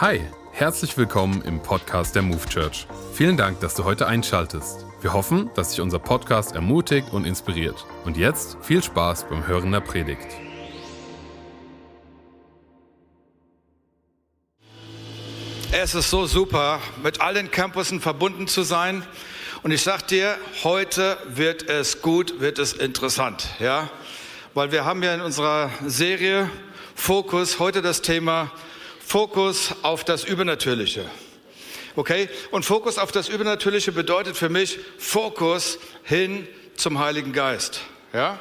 Hi, herzlich willkommen im Podcast der Move Church. Vielen Dank, dass du heute einschaltest. Wir hoffen, dass sich unser Podcast ermutigt und inspiriert. Und jetzt viel Spaß beim Hören der Predigt. Es ist so super, mit allen Campussen verbunden zu sein. Und ich sag dir, heute wird es gut, wird es interessant, ja? Weil wir haben ja in unserer Serie Fokus heute das Thema Fokus auf das Übernatürliche. Okay? Und Fokus auf das Übernatürliche bedeutet für mich Fokus hin zum Heiligen Geist. Ja?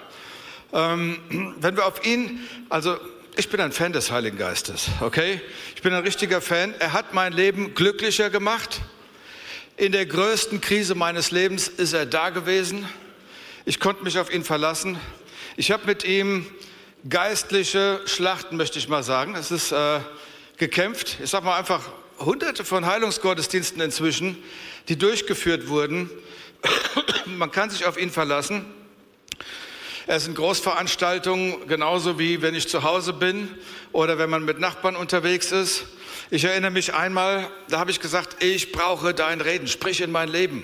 Ähm, wenn wir auf ihn, also ich bin ein Fan des Heiligen Geistes, okay? Ich bin ein richtiger Fan. Er hat mein Leben glücklicher gemacht. In der größten Krise meines Lebens ist er da gewesen. Ich konnte mich auf ihn verlassen. Ich habe mit ihm geistliche Schlachten, möchte ich mal sagen. Es ist äh, gekämpft. Ich sage mal einfach hunderte von Heilungsgottesdiensten inzwischen, die durchgeführt wurden. Man kann sich auf ihn verlassen. Er ist in Großveranstaltungen genauso wie wenn ich zu Hause bin oder wenn man mit Nachbarn unterwegs ist. Ich erinnere mich einmal, da habe ich gesagt, ich brauche dein Reden, sprich in mein Leben.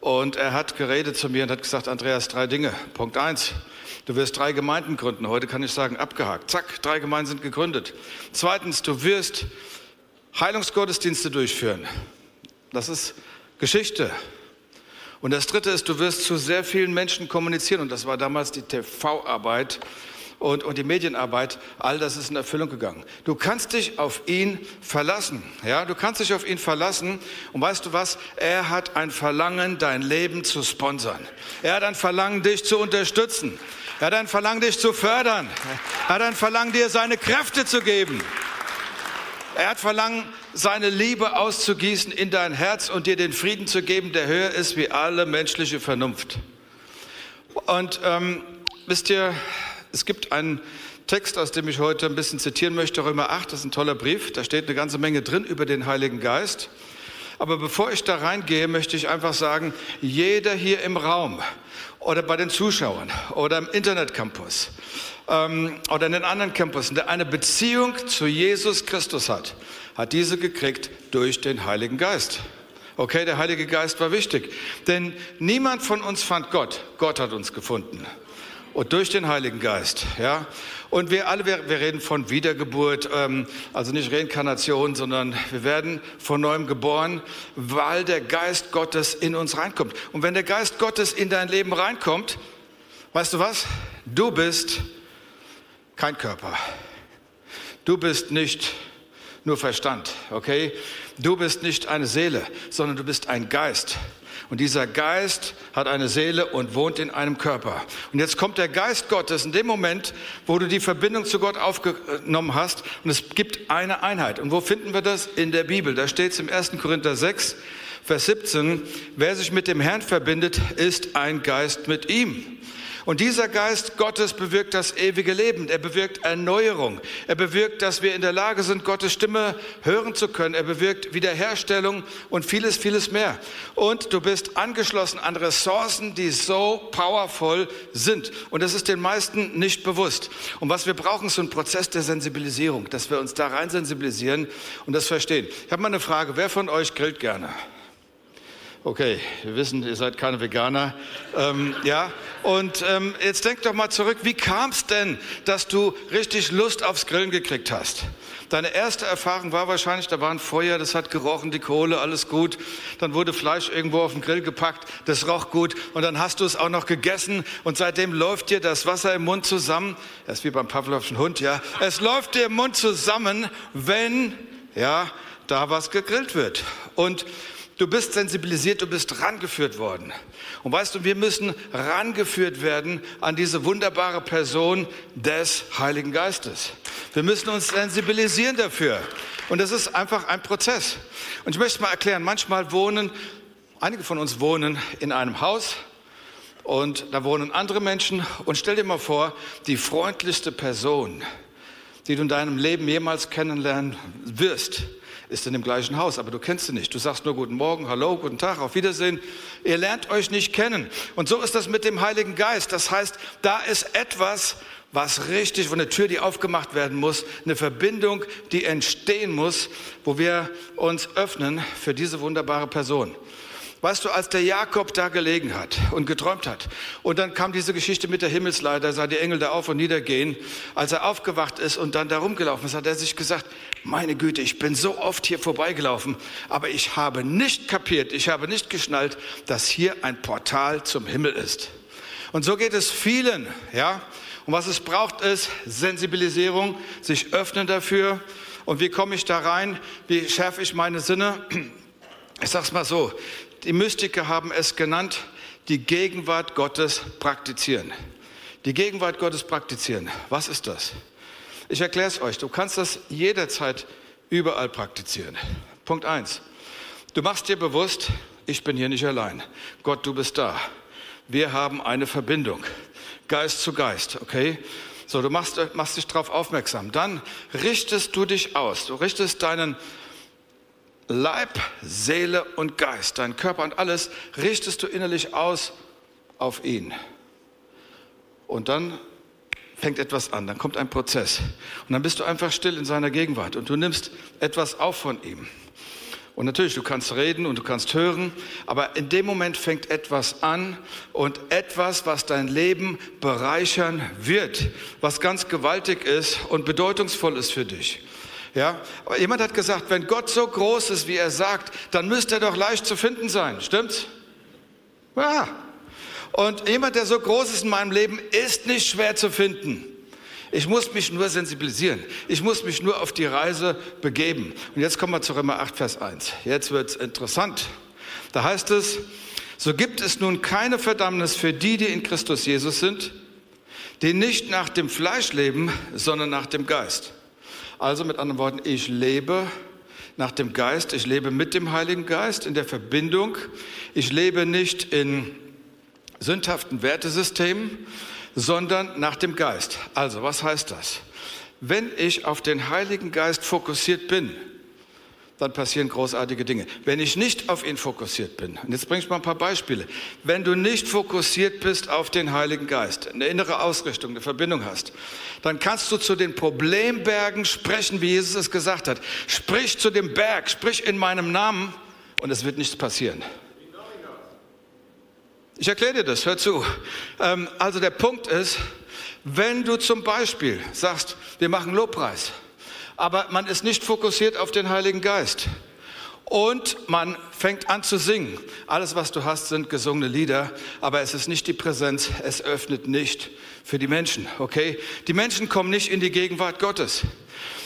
Und er hat geredet zu mir und hat gesagt, Andreas, drei Dinge. Punkt eins, Du wirst drei Gemeinden gründen. Heute kann ich sagen, abgehakt. Zack, drei Gemeinden sind gegründet. Zweitens, du wirst Heilungsgottesdienste durchführen. Das ist Geschichte. Und das dritte ist, du wirst zu sehr vielen Menschen kommunizieren. Und das war damals die TV-Arbeit und, und die Medienarbeit, all das ist in Erfüllung gegangen. Du kannst dich auf ihn verlassen. Ja, du kannst dich auf ihn verlassen. Und weißt du was? Er hat ein Verlangen, dein Leben zu sponsern. Er hat ein Verlangen, dich zu unterstützen. Er hat ein Verlangen, dich zu fördern. Er hat ein Verlangen, dir seine Kräfte zu geben. Er hat Verlangen, seine Liebe auszugießen in dein Herz und dir den Frieden zu geben, der höher ist wie alle menschliche Vernunft. Und ähm, wisst ihr, es gibt einen Text, aus dem ich heute ein bisschen zitieren möchte, Römer 8, das ist ein toller Brief, da steht eine ganze Menge drin über den Heiligen Geist. Aber bevor ich da reingehe, möchte ich einfach sagen, jeder hier im Raum oder bei den Zuschauern oder im Internetcampus ähm, oder in den anderen Campussen, der eine Beziehung zu Jesus Christus hat, hat diese gekriegt durch den Heiligen Geist. Okay, der Heilige Geist war wichtig, denn niemand von uns fand Gott. Gott hat uns gefunden und durch den Heiligen Geist. Ja? Und wir alle, wir, wir reden von Wiedergeburt, ähm, also nicht Reinkarnation, sondern wir werden von neuem geboren, weil der Geist Gottes in uns reinkommt. Und wenn der Geist Gottes in dein Leben reinkommt, weißt du was? Du bist kein Körper. Du bist nicht nur Verstand, okay? Du bist nicht eine Seele, sondern du bist ein Geist. Und dieser Geist hat eine Seele und wohnt in einem Körper. Und jetzt kommt der Geist Gottes in dem Moment, wo du die Verbindung zu Gott aufgenommen hast. Und es gibt eine Einheit. Und wo finden wir das? In der Bibel. Da steht es im 1. Korinther 6, Vers 17. Wer sich mit dem Herrn verbindet, ist ein Geist mit ihm. Und dieser Geist Gottes bewirkt das ewige Leben. Er bewirkt Erneuerung. Er bewirkt, dass wir in der Lage sind, Gottes Stimme hören zu können. Er bewirkt Wiederherstellung und vieles, vieles mehr. Und du bist angeschlossen an Ressourcen, die so powerful sind. Und das ist den meisten nicht bewusst. Und was wir brauchen, ist so ein Prozess der Sensibilisierung, dass wir uns da rein sensibilisieren und das verstehen. Ich habe mal eine Frage. Wer von euch grillt gerne? Okay, wir wissen, ihr seid keine Veganer. Ähm, ja, und ähm, jetzt denk doch mal zurück, wie kam es denn, dass du richtig Lust aufs Grillen gekriegt hast? Deine erste Erfahrung war wahrscheinlich, da war ein Feuer, das hat gerochen, die Kohle, alles gut. Dann wurde Fleisch irgendwo auf den Grill gepackt, das roch gut. Und dann hast du es auch noch gegessen und seitdem läuft dir das Wasser im Mund zusammen. Das ist wie beim Pavlovschen Hund, ja. Es läuft dir im Mund zusammen, wenn, ja, da was gegrillt wird. Und Du bist sensibilisiert, du bist rangeführt worden. Und weißt du, wir müssen rangeführt werden an diese wunderbare Person des Heiligen Geistes. Wir müssen uns sensibilisieren dafür. Und das ist einfach ein Prozess. Und ich möchte mal erklären. Manchmal wohnen, einige von uns wohnen in einem Haus und da wohnen andere Menschen. Und stell dir mal vor, die freundlichste Person, die du in deinem Leben jemals kennenlernen wirst, ist in dem gleichen Haus, aber du kennst sie nicht. Du sagst nur guten Morgen, hallo, guten Tag, auf Wiedersehen. Ihr lernt euch nicht kennen. Und so ist das mit dem Heiligen Geist. Das heißt, da ist etwas, was richtig, von der Tür, die aufgemacht werden muss, eine Verbindung, die entstehen muss, wo wir uns öffnen für diese wunderbare Person. Weißt du, als der Jakob da gelegen hat und geträumt hat, und dann kam diese Geschichte mit der Himmelsleiter, sah die Engel da auf und niedergehen, als er aufgewacht ist und dann da rumgelaufen ist, hat er sich gesagt, meine Güte, ich bin so oft hier vorbeigelaufen, aber ich habe nicht kapiert, ich habe nicht geschnallt, dass hier ein Portal zum Himmel ist. Und so geht es vielen, ja. Und was es braucht, ist Sensibilisierung, sich öffnen dafür. Und wie komme ich da rein? Wie schärfe ich meine Sinne? Ich sag's mal so. Die Mystiker haben es genannt, die Gegenwart Gottes praktizieren. Die Gegenwart Gottes praktizieren. Was ist das? Ich erkläre es euch. Du kannst das jederzeit überall praktizieren. Punkt eins: Du machst dir bewusst, ich bin hier nicht allein. Gott, du bist da. Wir haben eine Verbindung. Geist zu Geist, okay? So, du machst, machst dich darauf aufmerksam. Dann richtest du dich aus. Du richtest deinen Leib, Seele und Geist, dein Körper und alles, richtest du innerlich aus auf ihn. Und dann fängt etwas an, dann kommt ein Prozess. Und dann bist du einfach still in seiner Gegenwart und du nimmst etwas auf von ihm. Und natürlich, du kannst reden und du kannst hören, aber in dem Moment fängt etwas an und etwas, was dein Leben bereichern wird, was ganz gewaltig ist und bedeutungsvoll ist für dich. Ja, aber jemand hat gesagt, wenn Gott so groß ist, wie er sagt, dann müsste er doch leicht zu finden sein. Stimmt's? Ja. Und jemand, der so groß ist in meinem Leben, ist nicht schwer zu finden. Ich muss mich nur sensibilisieren. Ich muss mich nur auf die Reise begeben. Und jetzt kommen wir zu Römer 8, Vers 1. Jetzt wird's interessant. Da heißt es, so gibt es nun keine Verdammnis für die, die in Christus Jesus sind, die nicht nach dem Fleisch leben, sondern nach dem Geist. Also mit anderen Worten, ich lebe nach dem Geist, ich lebe mit dem Heiligen Geist in der Verbindung. Ich lebe nicht in sündhaften Wertesystemen, sondern nach dem Geist. Also, was heißt das? Wenn ich auf den Heiligen Geist fokussiert bin, dann passieren großartige Dinge. Wenn ich nicht auf ihn fokussiert bin, und jetzt bringe ich mal ein paar Beispiele. Wenn du nicht fokussiert bist auf den Heiligen Geist, eine innere Ausrichtung, eine Verbindung hast, dann kannst du zu den Problembergen sprechen, wie Jesus es gesagt hat. Sprich zu dem Berg, sprich in meinem Namen und es wird nichts passieren. Ich erkläre dir das, hör zu. Ähm, also der Punkt ist, wenn du zum Beispiel sagst, wir machen Lobpreis, aber man ist nicht fokussiert auf den Heiligen Geist. Und man fängt an zu singen. Alles, was du hast, sind gesungene Lieder, aber es ist nicht die Präsenz, es öffnet nicht für die Menschen, okay? Die Menschen kommen nicht in die Gegenwart Gottes.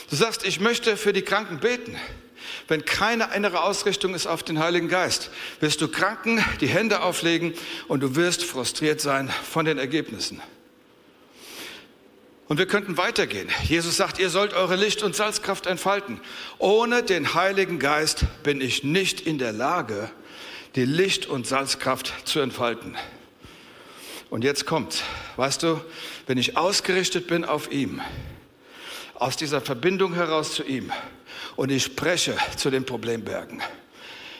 Du sagst, ich möchte für die Kranken beten. Wenn keine innere Ausrichtung ist auf den Heiligen Geist, wirst du Kranken die Hände auflegen und du wirst frustriert sein von den Ergebnissen. Und wir könnten weitergehen. Jesus sagt, ihr sollt eure Licht- und Salzkraft entfalten. Ohne den Heiligen Geist bin ich nicht in der Lage, die Licht- und Salzkraft zu entfalten. Und jetzt kommt, weißt du, wenn ich ausgerichtet bin auf ihm, aus dieser Verbindung heraus zu ihm und ich spreche zu den Problembergen,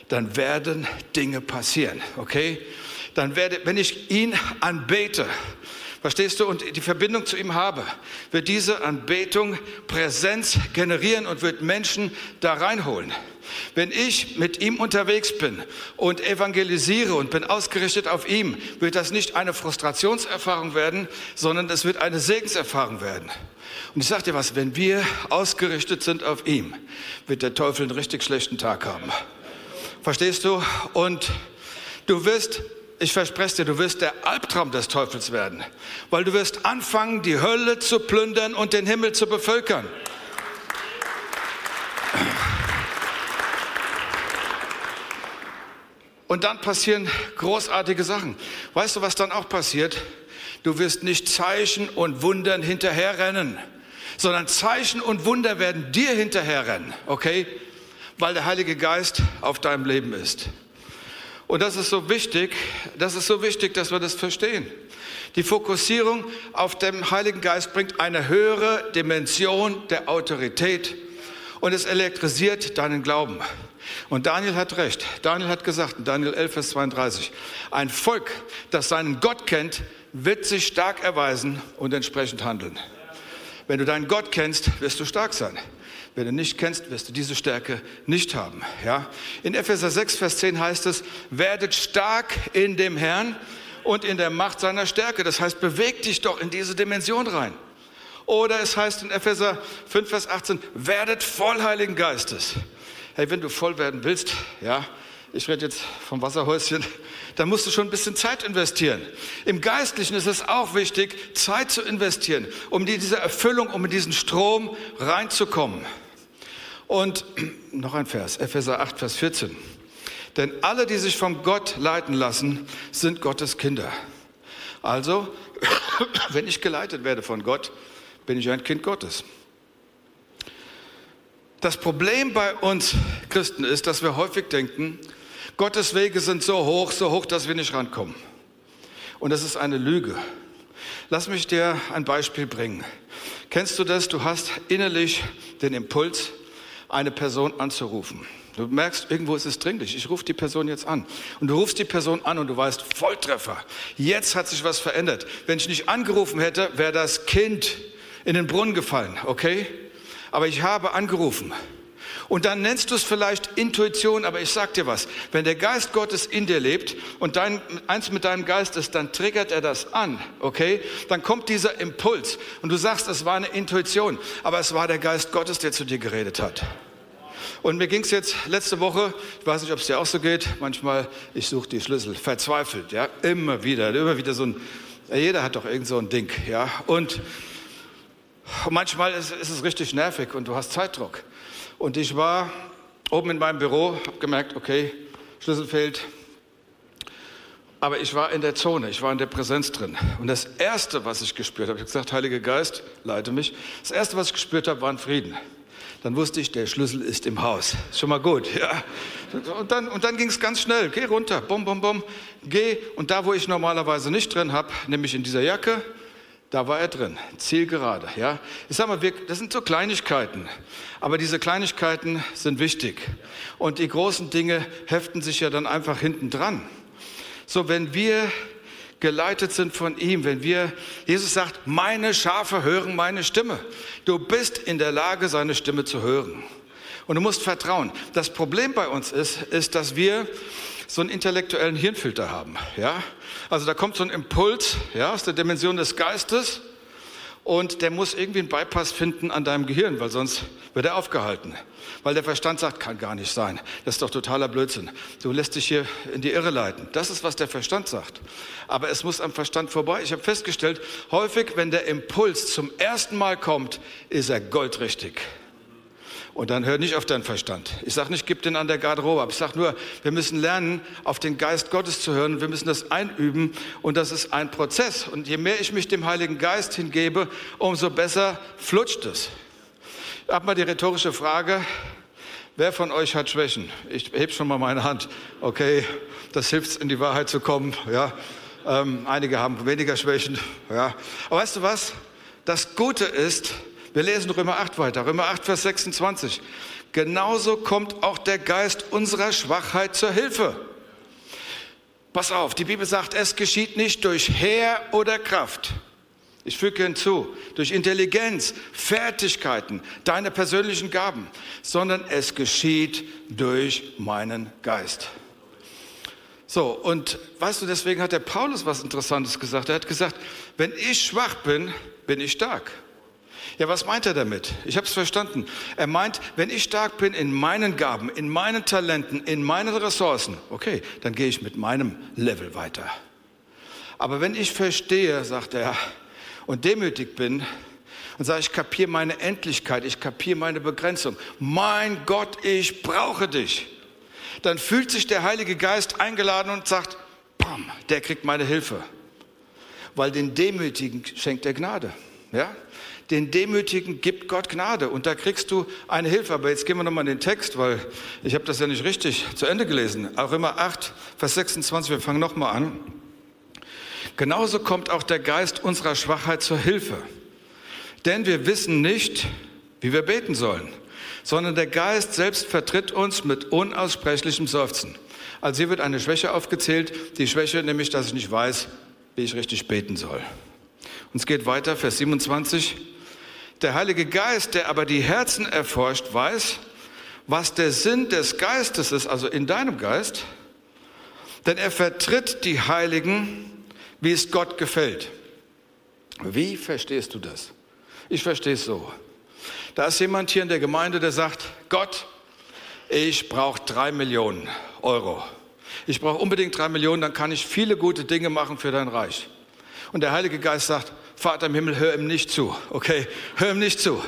dann werden Dinge passieren, okay? Dann werde, wenn ich ihn anbete, Verstehst du? Und die Verbindung zu ihm habe, wird diese Anbetung Präsenz generieren und wird Menschen da reinholen. Wenn ich mit ihm unterwegs bin und evangelisiere und bin ausgerichtet auf ihm, wird das nicht eine Frustrationserfahrung werden, sondern es wird eine Segenserfahrung werden. Und ich sage dir was, wenn wir ausgerichtet sind auf ihm, wird der Teufel einen richtig schlechten Tag haben. Verstehst du? Und du wirst ich verspreche dir, du wirst der Albtraum des Teufels werden, weil du wirst anfangen, die Hölle zu plündern und den Himmel zu bevölkern. Und dann passieren großartige Sachen. Weißt du, was dann auch passiert? Du wirst nicht Zeichen und Wundern hinterherrennen, sondern Zeichen und Wunder werden dir hinterherrennen, okay? Weil der Heilige Geist auf deinem Leben ist. Und das ist so wichtig, das ist so wichtig, dass wir das verstehen. Die Fokussierung auf den Heiligen Geist bringt eine höhere Dimension der Autorität und es elektrisiert deinen Glauben. Und Daniel hat recht. Daniel hat gesagt, in Daniel 11, Vers 32, ein Volk, das seinen Gott kennt, wird sich stark erweisen und entsprechend handeln. Wenn du deinen Gott kennst, wirst du stark sein. Wenn du nicht kennst, wirst du diese Stärke nicht haben. Ja? In Epheser 6, Vers 10 heißt es, werdet stark in dem Herrn und in der Macht seiner Stärke. Das heißt, beweg dich doch in diese Dimension rein. Oder es heißt in Epheser 5, Vers 18, werdet voll Heiligen Geistes. Hey, wenn du voll werden willst, ja, ich rede jetzt vom Wasserhäuschen, dann musst du schon ein bisschen Zeit investieren. Im Geistlichen ist es auch wichtig, Zeit zu investieren, um in diese Erfüllung, um in diesen Strom reinzukommen. Und noch ein Vers, Epheser 8, Vers 14. Denn alle, die sich von Gott leiten lassen, sind Gottes Kinder. Also, wenn ich geleitet werde von Gott, bin ich ein Kind Gottes. Das Problem bei uns Christen ist, dass wir häufig denken, Gottes Wege sind so hoch, so hoch, dass wir nicht rankommen. Und das ist eine Lüge. Lass mich dir ein Beispiel bringen. Kennst du das? Du hast innerlich den Impuls, eine Person anzurufen. Du merkst, irgendwo ist es dringlich. Ich rufe die Person jetzt an. Und du rufst die Person an und du weißt, Volltreffer. Jetzt hat sich was verändert. Wenn ich nicht angerufen hätte, wäre das Kind in den Brunnen gefallen, okay? Aber ich habe angerufen. Und dann nennst du es vielleicht Intuition, aber ich sag dir was. Wenn der Geist Gottes in dir lebt und dein, eins mit deinem Geist ist, dann triggert er das an, okay? Dann kommt dieser Impuls und du sagst, es war eine Intuition, aber es war der Geist Gottes, der zu dir geredet hat. Und mir ging es jetzt letzte Woche, ich weiß nicht, ob es dir auch so geht, manchmal, ich suche die Schlüssel, verzweifelt, ja, immer wieder, immer wieder so ein, jeder hat doch irgend so ein Ding, ja, und manchmal ist, ist es richtig nervig und du hast Zeitdruck. Und ich war oben in meinem Büro, habe gemerkt, okay, Schlüssel fehlt. Aber ich war in der Zone, ich war in der Präsenz drin. Und das Erste, was ich gespürt habe, ich habe gesagt, Heiliger Geist, leite mich. Das Erste, was ich gespürt habe, war ein Frieden. Dann wusste ich, der Schlüssel ist im Haus. Ist schon mal gut, ja. Und dann, und dann ging es ganz schnell. Geh runter, bom, bom, bom, geh. Und da, wo ich normalerweise nicht drin habe, nämlich in dieser Jacke, da war er drin, zielgerade. Ja? Ich sage mal, wir, das sind so Kleinigkeiten, aber diese Kleinigkeiten sind wichtig. Und die großen Dinge heften sich ja dann einfach hinten dran. So, wenn wir geleitet sind von ihm, wenn wir, Jesus sagt, meine Schafe hören meine Stimme. Du bist in der Lage, seine Stimme zu hören. Und du musst vertrauen. Das Problem bei uns ist, ist, dass wir so einen intellektuellen Hirnfilter haben. Ja? Also da kommt so ein Impuls ja, aus der Dimension des Geistes und der muss irgendwie einen Bypass finden an deinem Gehirn, weil sonst wird er aufgehalten. Weil der Verstand sagt, kann gar nicht sein. Das ist doch totaler Blödsinn. Du lässt dich hier in die Irre leiten. Das ist, was der Verstand sagt. Aber es muss am Verstand vorbei. Ich habe festgestellt, häufig, wenn der Impuls zum ersten Mal kommt, ist er goldrichtig. Und dann hör nicht auf deinen Verstand. Ich sage nicht, gib den an der Garderobe ab. Ich sage nur, wir müssen lernen, auf den Geist Gottes zu hören. Wir müssen das einüben. Und das ist ein Prozess. Und je mehr ich mich dem Heiligen Geist hingebe, umso besser flutscht es. Ich habe mal die rhetorische Frage, wer von euch hat Schwächen? Ich heb schon mal meine Hand. Okay, das hilft, in die Wahrheit zu kommen. Ja, ähm, einige haben weniger Schwächen. Ja, aber weißt du was? Das Gute ist, wir lesen Römer 8 weiter, Römer 8, Vers 26. Genauso kommt auch der Geist unserer Schwachheit zur Hilfe. Pass auf, die Bibel sagt, es geschieht nicht durch Heer oder Kraft. Ich füge hinzu, durch Intelligenz, Fertigkeiten, deine persönlichen Gaben, sondern es geschieht durch meinen Geist. So, und weißt du, deswegen hat der Paulus was Interessantes gesagt. Er hat gesagt, wenn ich schwach bin, bin ich stark. Ja, was meint er damit? Ich habe es verstanden. Er meint, wenn ich stark bin in meinen Gaben, in meinen Talenten, in meinen Ressourcen, okay, dann gehe ich mit meinem Level weiter. Aber wenn ich verstehe, sagt er, und demütig bin und sage, ich kapiere meine Endlichkeit, ich kapiere meine Begrenzung, mein Gott, ich brauche dich, dann fühlt sich der Heilige Geist eingeladen und sagt, bam, der kriegt meine Hilfe. Weil den Demütigen schenkt er Gnade. Ja? Den Demütigen gibt Gott Gnade und da kriegst du eine Hilfe. Aber jetzt gehen wir nochmal in den Text, weil ich habe das ja nicht richtig zu Ende gelesen. Auch immer 8, Vers 26, wir fangen nochmal an. Genauso kommt auch der Geist unserer Schwachheit zur Hilfe. Denn wir wissen nicht, wie wir beten sollen, sondern der Geist selbst vertritt uns mit unaussprechlichem Seufzen. Also hier wird eine Schwäche aufgezählt, die Schwäche nämlich, dass ich nicht weiß, wie ich richtig beten soll. Und es geht weiter, Vers 27. Der Heilige Geist, der aber die Herzen erforscht, weiß, was der Sinn des Geistes ist, also in deinem Geist, denn er vertritt die Heiligen, wie es Gott gefällt. Wie verstehst du das? Ich verstehe es so. Da ist jemand hier in der Gemeinde, der sagt, Gott, ich brauche drei Millionen Euro. Ich brauche unbedingt drei Millionen, dann kann ich viele gute Dinge machen für dein Reich. Und der Heilige Geist sagt, Vater im Himmel, hör ihm nicht zu, okay? Hör ihm nicht zu.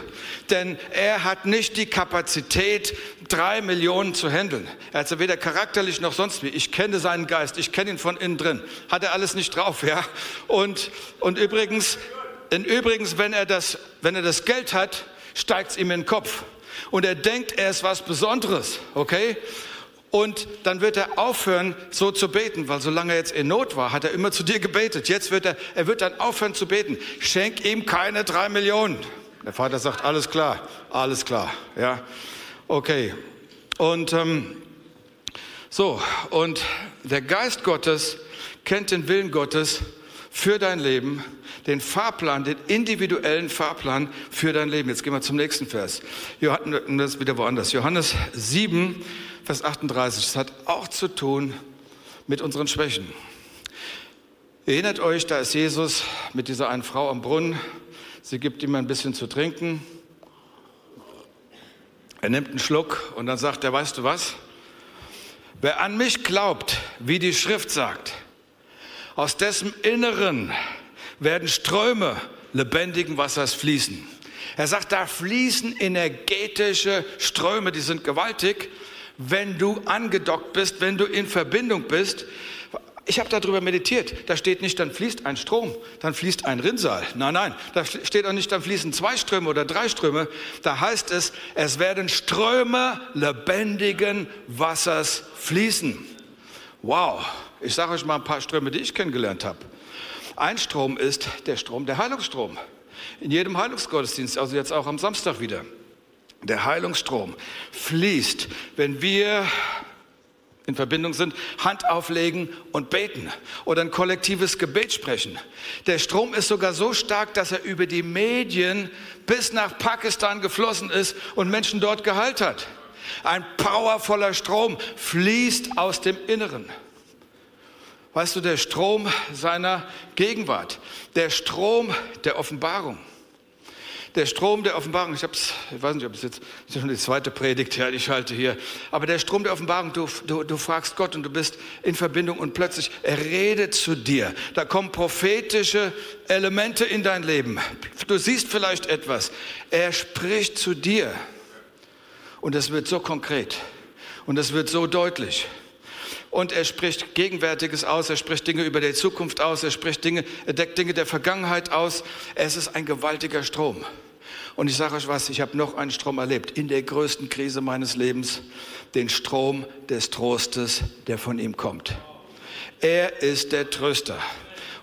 Denn er hat nicht die Kapazität, drei Millionen zu handeln. Er hat sie weder charakterlich noch sonst wie. Ich kenne seinen Geist, ich kenne ihn von innen drin. Hat er alles nicht drauf, ja? Und, und übrigens, denn übrigens, wenn er das, wenn er das Geld hat, steigt es ihm in den Kopf. Und er denkt, er ist was Besonderes, okay? Und dann wird er aufhören, so zu beten, weil solange er jetzt in Not war, hat er immer zu dir gebetet. Jetzt wird er, er wird dann aufhören zu beten. Schenk ihm keine drei Millionen. Der Vater sagt, alles klar, alles klar, ja, okay. Und ähm, so, und der Geist Gottes kennt den Willen Gottes für dein Leben, den Fahrplan, den individuellen Fahrplan für dein Leben. Jetzt gehen wir zum nächsten Vers. Johannes, das wieder woanders. Johannes 7, Vers 38. Das hat auch zu tun mit unseren Schwächen. Erinnert euch, da ist Jesus mit dieser einen Frau am Brunnen. Sie gibt ihm ein bisschen zu trinken. Er nimmt einen Schluck und dann sagt er, weißt du was? Wer an mich glaubt, wie die Schrift sagt, aus dessen Inneren werden Ströme lebendigen Wassers fließen. Er sagt, da fließen energetische Ströme, die sind gewaltig wenn du angedockt bist, wenn du in Verbindung bist. Ich habe darüber meditiert. Da steht nicht, dann fließt ein Strom, dann fließt ein Rinnsal. Nein, nein, da steht auch nicht, dann fließen zwei Ströme oder drei Ströme. Da heißt es, es werden Ströme lebendigen Wassers fließen. Wow, ich sage euch mal ein paar Ströme, die ich kennengelernt habe. Ein Strom ist der Strom, der Heilungsstrom. In jedem Heilungsgottesdienst, also jetzt auch am Samstag wieder der Heilungsstrom fließt, wenn wir in Verbindung sind, Hand auflegen und beten oder ein kollektives Gebet sprechen. Der Strom ist sogar so stark, dass er über die Medien bis nach Pakistan geflossen ist und Menschen dort geheilt hat. Ein powervoller Strom fließt aus dem Inneren. Weißt du, der Strom seiner Gegenwart, der Strom der Offenbarung der Strom der Offenbarung, ich, hab's, ich weiß nicht, ob es jetzt das ist schon die zweite Predigt, ja, ich halte hier, aber der Strom der Offenbarung, du, du, du fragst Gott und du bist in Verbindung und plötzlich, er redet zu dir. Da kommen prophetische Elemente in dein Leben. Du siehst vielleicht etwas. Er spricht zu dir. Und es wird so konkret. Und es wird so deutlich und er spricht Gegenwärtiges aus, er spricht Dinge über die Zukunft aus, er spricht Dinge, er deckt Dinge der Vergangenheit aus. Es ist ein gewaltiger Strom. Und ich sage euch was, ich habe noch einen Strom erlebt, in der größten Krise meines Lebens, den Strom des Trostes, der von ihm kommt. Er ist der Tröster.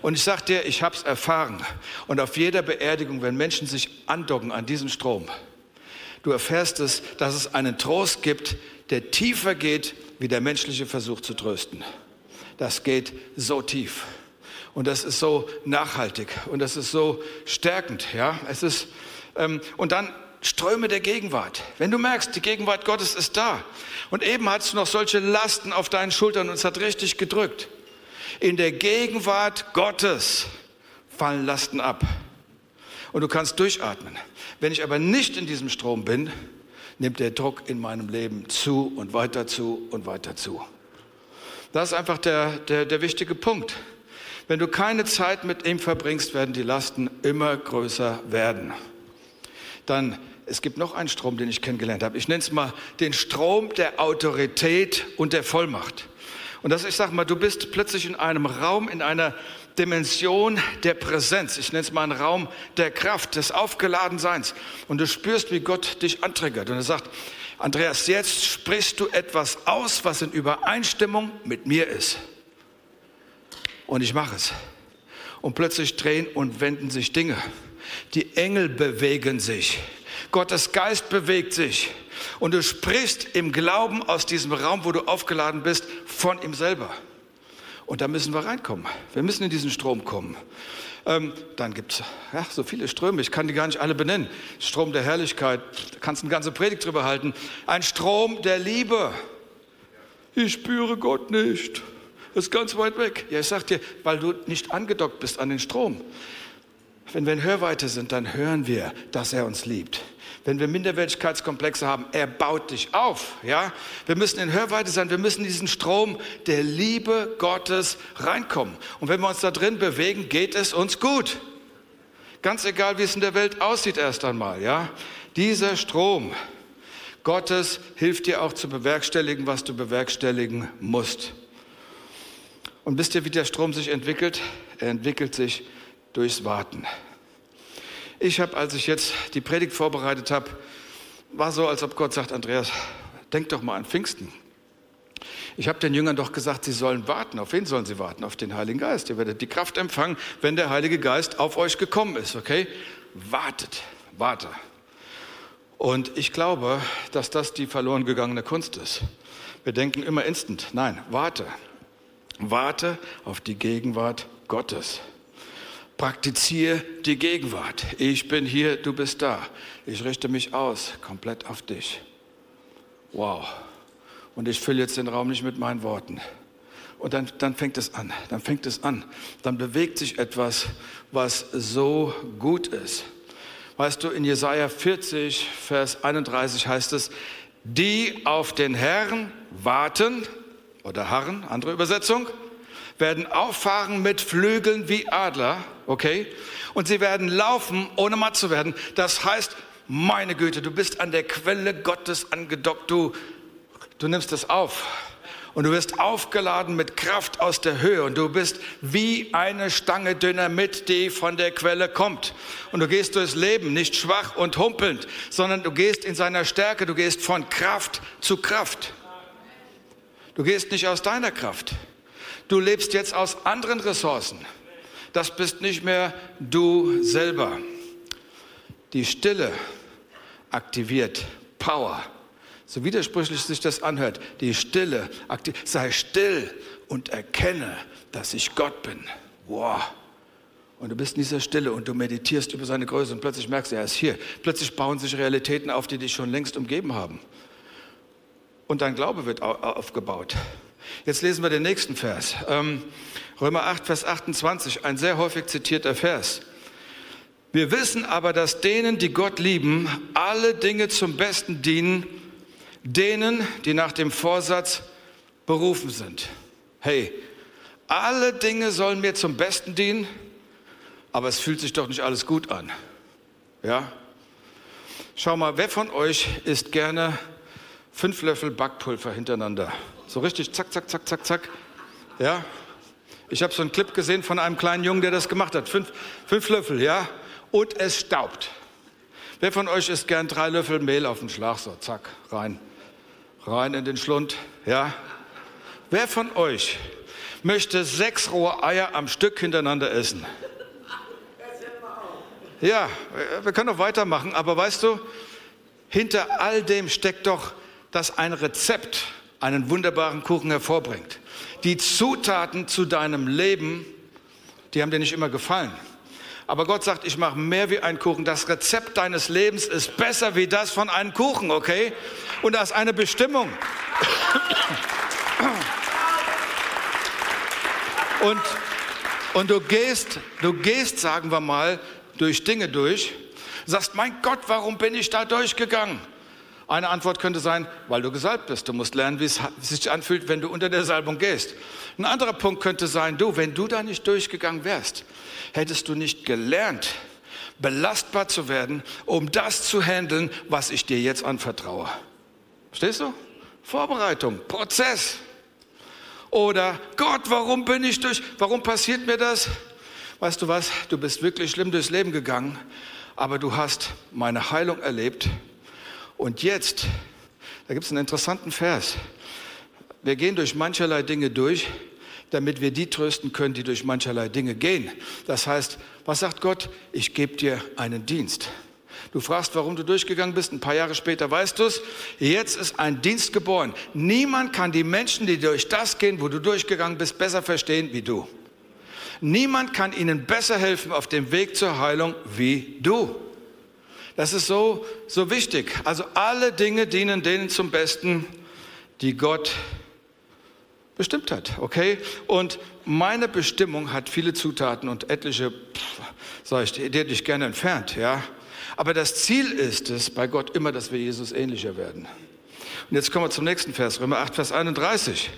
Und ich sage dir, ich habe es erfahren. Und auf jeder Beerdigung, wenn Menschen sich andocken an diesen Strom, du erfährst es, dass es einen Trost gibt, der tiefer geht, wie der menschliche Versuch zu trösten. Das geht so tief. Und das ist so nachhaltig und das ist so stärkend. Ja, es ist und dann Ströme der Gegenwart. Wenn du merkst, die Gegenwart Gottes ist da. Und eben hattest du noch solche Lasten auf deinen Schultern und es hat richtig gedrückt. In der Gegenwart Gottes fallen Lasten ab. Und du kannst durchatmen. Wenn ich aber nicht in diesem Strom bin, nimmt der Druck in meinem Leben zu und weiter zu und weiter zu. Das ist einfach der, der, der wichtige Punkt. Wenn du keine Zeit mit ihm verbringst, werden die Lasten immer größer werden dann es gibt noch einen Strom, den ich kennengelernt habe. Ich nenne es mal den Strom der Autorität und der Vollmacht. Und das, ich sage mal, du bist plötzlich in einem Raum, in einer Dimension der Präsenz. Ich nenne es mal einen Raum der Kraft, des Aufgeladenseins. Und du spürst, wie Gott dich antriggert. Und er sagt, Andreas, jetzt sprichst du etwas aus, was in Übereinstimmung mit mir ist. Und ich mache es. Und plötzlich drehen und wenden sich Dinge. Die Engel bewegen sich. Gottes Geist bewegt sich. Und du sprichst im Glauben aus diesem Raum, wo du aufgeladen bist, von ihm selber. Und da müssen wir reinkommen. Wir müssen in diesen Strom kommen. Ähm, dann gibt es ja, so viele Ströme, ich kann die gar nicht alle benennen. Strom der Herrlichkeit, da kannst du eine ganze Predigt drüber halten. Ein Strom der Liebe. Ich spüre Gott nicht. ist ganz weit weg. Ja, ich sag dir, weil du nicht angedockt bist an den Strom. Wenn wir in Hörweite sind, dann hören wir, dass er uns liebt. Wenn wir Minderwertigkeitskomplexe haben, er baut dich auf. Ja? Wir müssen in Hörweite sein, wir müssen in diesen Strom der Liebe Gottes reinkommen. Und wenn wir uns da drin bewegen, geht es uns gut. Ganz egal, wie es in der Welt aussieht erst einmal. Ja? Dieser Strom Gottes hilft dir auch zu bewerkstelligen, was du bewerkstelligen musst. Und wisst ihr, wie der Strom sich entwickelt? Er entwickelt sich durchs Warten. Ich habe, als ich jetzt die Predigt vorbereitet habe, war so, als ob Gott sagt, Andreas, denk doch mal an Pfingsten. Ich habe den Jüngern doch gesagt, sie sollen warten. Auf wen sollen sie warten? Auf den Heiligen Geist. Ihr werdet die Kraft empfangen, wenn der Heilige Geist auf euch gekommen ist, okay? Wartet, warte. Und ich glaube, dass das die verloren gegangene Kunst ist. Wir denken immer instant. Nein, warte. Warte auf die Gegenwart Gottes. Praktiziere die Gegenwart. Ich bin hier, du bist da. Ich richte mich aus, komplett auf dich. Wow. Und ich fülle jetzt den Raum nicht mit meinen Worten. Und dann, dann fängt es an, dann fängt es an. Dann bewegt sich etwas, was so gut ist. Weißt du, in Jesaja 40, Vers 31 heißt es, die auf den Herrn warten, oder harren, andere Übersetzung, werden auffahren mit Flügeln wie Adler, okay? Und sie werden laufen, ohne matt zu werden. Das heißt, meine Güte, du bist an der Quelle Gottes angedockt, du, du nimmst es auf. Und du wirst aufgeladen mit Kraft aus der Höhe und du bist wie eine Stange Dynamit, die von der Quelle kommt. Und du gehst durchs Leben nicht schwach und humpelnd, sondern du gehst in seiner Stärke, du gehst von Kraft zu Kraft. Du gehst nicht aus deiner Kraft. Du lebst jetzt aus anderen Ressourcen. Das bist nicht mehr du selber. Die Stille aktiviert Power. So widersprüchlich sich das anhört, die Stille, sei still und erkenne, dass ich Gott bin. Wow. Und du bist in dieser Stille und du meditierst über seine Größe und plötzlich merkst du, er ist hier. Plötzlich bauen sich Realitäten auf, die dich schon längst umgeben haben. Und dein Glaube wird aufgebaut. Jetzt lesen wir den nächsten Vers. Ähm, Römer 8, Vers 28, ein sehr häufig zitierter Vers. Wir wissen aber, dass denen, die Gott lieben, alle Dinge zum Besten dienen, denen, die nach dem Vorsatz berufen sind. Hey, alle Dinge sollen mir zum Besten dienen, aber es fühlt sich doch nicht alles gut an. Ja? Schau mal, wer von euch isst gerne fünf Löffel Backpulver hintereinander? So richtig zack, zack, zack, zack, zack. Ja? Ich habe so einen Clip gesehen von einem kleinen Jungen, der das gemacht hat. Fünf, fünf Löffel, ja? Und es staubt. Wer von euch isst gern drei Löffel Mehl auf den Schlag? So, zack, rein. Rein in den Schlund, ja? Wer von euch möchte sechs rohe Eier am Stück hintereinander essen? Ja, wir können noch weitermachen, aber weißt du, hinter all dem steckt doch das ein Rezept einen wunderbaren Kuchen hervorbringt. Die Zutaten zu deinem Leben, die haben dir nicht immer gefallen. Aber Gott sagt, ich mache mehr wie ein Kuchen. Das Rezept deines Lebens ist besser wie das von einem Kuchen, okay? Und das ist eine Bestimmung. Und, und du gehst, du gehst, sagen wir mal, durch Dinge durch, sagst, mein Gott, warum bin ich da durchgegangen? Eine Antwort könnte sein, weil du gesalbt bist. Du musst lernen, wie es sich anfühlt, wenn du unter der Salbung gehst. Ein anderer Punkt könnte sein, du, wenn du da nicht durchgegangen wärst, hättest du nicht gelernt, belastbar zu werden, um das zu handeln, was ich dir jetzt anvertraue. Verstehst du? Vorbereitung, Prozess. Oder Gott, warum bin ich durch, warum passiert mir das? Weißt du was, du bist wirklich schlimm durchs Leben gegangen, aber du hast meine Heilung erlebt und jetzt, da gibt es einen interessanten Vers. Wir gehen durch mancherlei Dinge durch, damit wir die trösten können, die durch mancherlei Dinge gehen. Das heißt, was sagt Gott? Ich gebe dir einen Dienst. Du fragst, warum du durchgegangen bist. Ein paar Jahre später weißt du es. Jetzt ist ein Dienst geboren. Niemand kann die Menschen, die durch das gehen, wo du durchgegangen bist, besser verstehen wie du. Niemand kann ihnen besser helfen auf dem Weg zur Heilung wie du. Das ist so, so wichtig. Also alle Dinge dienen denen zum Besten, die Gott bestimmt hat, okay? Und meine Bestimmung hat viele Zutaten und etliche, sage ich, die hätte ich gerne entfernt, ja? Aber das Ziel ist es bei Gott immer, dass wir Jesus ähnlicher werden. Und jetzt kommen wir zum nächsten Vers, Römer 8, Vers 31.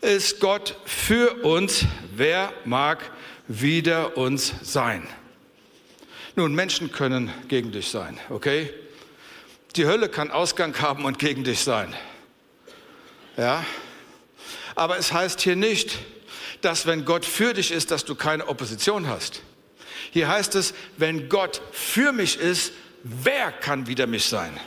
Ist Gott für uns, wer mag wider uns sein? Nun, Menschen können gegen dich sein, okay? Die Hölle kann Ausgang haben und gegen dich sein. Ja? Aber es heißt hier nicht, dass wenn Gott für dich ist, dass du keine Opposition hast. Hier heißt es, wenn Gott für mich ist, wer kann wider mich sein?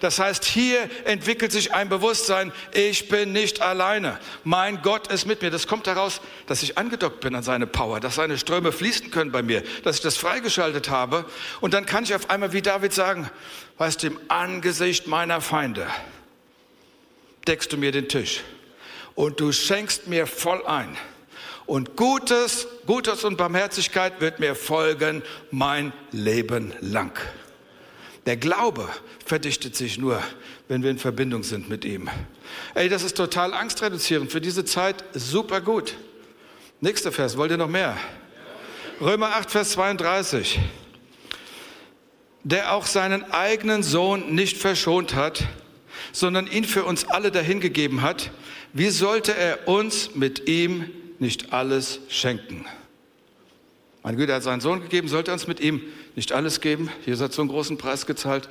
Das heißt, hier entwickelt sich ein Bewusstsein, ich bin nicht alleine. Mein Gott ist mit mir. Das kommt daraus, dass ich angedockt bin an seine Power, dass seine Ströme fließen können bei mir, dass ich das freigeschaltet habe. Und dann kann ich auf einmal wie David sagen, weißt du, im Angesicht meiner Feinde deckst du mir den Tisch und du schenkst mir voll ein. Und Gutes, Gutes und Barmherzigkeit wird mir folgen mein Leben lang. Der Glaube verdichtet sich nur, wenn wir in Verbindung sind mit ihm. Ey, das ist total angstreduzierend. Für diese Zeit super gut. Nächster Vers, wollt ihr noch mehr? Römer 8, Vers 32. Der auch seinen eigenen Sohn nicht verschont hat, sondern ihn für uns alle dahingegeben hat, wie sollte er uns mit ihm nicht alles schenken? Mein Güter hat seinen Sohn gegeben, sollte uns mit ihm nicht alles geben? Jesus hat so einen großen Preis gezahlt.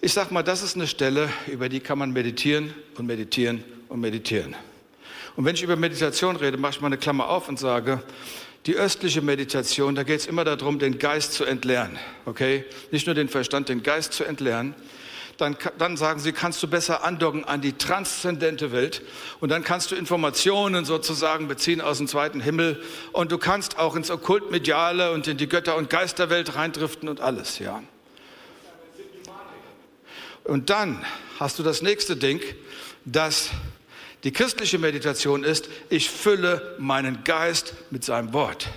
Ich sag mal, das ist eine Stelle, über die kann man meditieren und meditieren und meditieren. Und wenn ich über Meditation rede, mache ich mal eine Klammer auf und sage, die östliche Meditation, da geht es immer darum, den Geist zu entleeren. Okay? Nicht nur den Verstand, den Geist zu entleeren dann, dann sagen sie, kannst du besser andocken an die transzendente Welt und dann kannst du Informationen sozusagen beziehen aus dem zweiten Himmel und du kannst auch ins Okkultmediale und in die Götter- und Geisterwelt reindriften und alles, ja. Und dann hast du das nächste Ding, das die christliche Meditation ist, ich fülle meinen Geist mit seinem Wort.